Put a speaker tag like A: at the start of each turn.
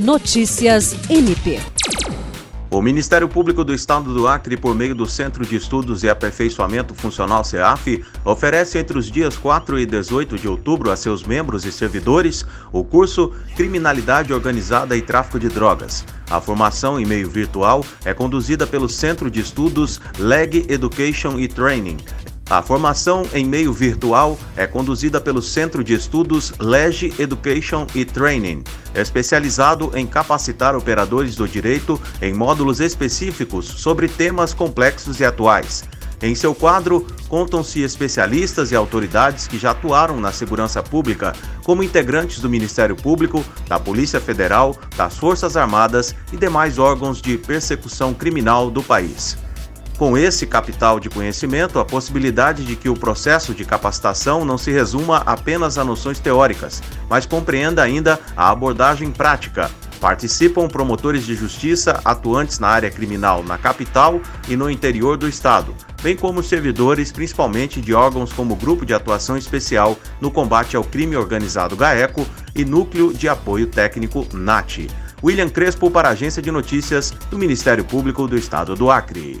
A: Notícias MP.
B: O Ministério Público do Estado do Acre, por meio do Centro de Estudos e Aperfeiçoamento Funcional CEAF, oferece entre os dias 4 e 18 de outubro a seus membros e servidores o curso Criminalidade Organizada e Tráfico de Drogas. A formação em meio virtual é conduzida pelo Centro de Estudos Leg Education e Training, a formação em meio virtual é conduzida pelo Centro de Estudos Lege Education e Training, especializado em capacitar operadores do direito em módulos específicos sobre temas complexos e atuais. Em seu quadro, contam-se especialistas e autoridades que já atuaram na segurança pública, como integrantes do Ministério Público, da Polícia Federal, das Forças Armadas e demais órgãos de persecução criminal do país. Com esse capital de conhecimento, a possibilidade de que o processo de capacitação não se resuma apenas a noções teóricas, mas compreenda ainda a abordagem prática. Participam promotores de justiça atuantes na área criminal na capital e no interior do estado, bem como servidores, principalmente de órgãos como Grupo de Atuação Especial no Combate ao Crime Organizado GAECO e Núcleo de Apoio Técnico NAT. William Crespo para a Agência de Notícias do Ministério Público do Estado do Acre.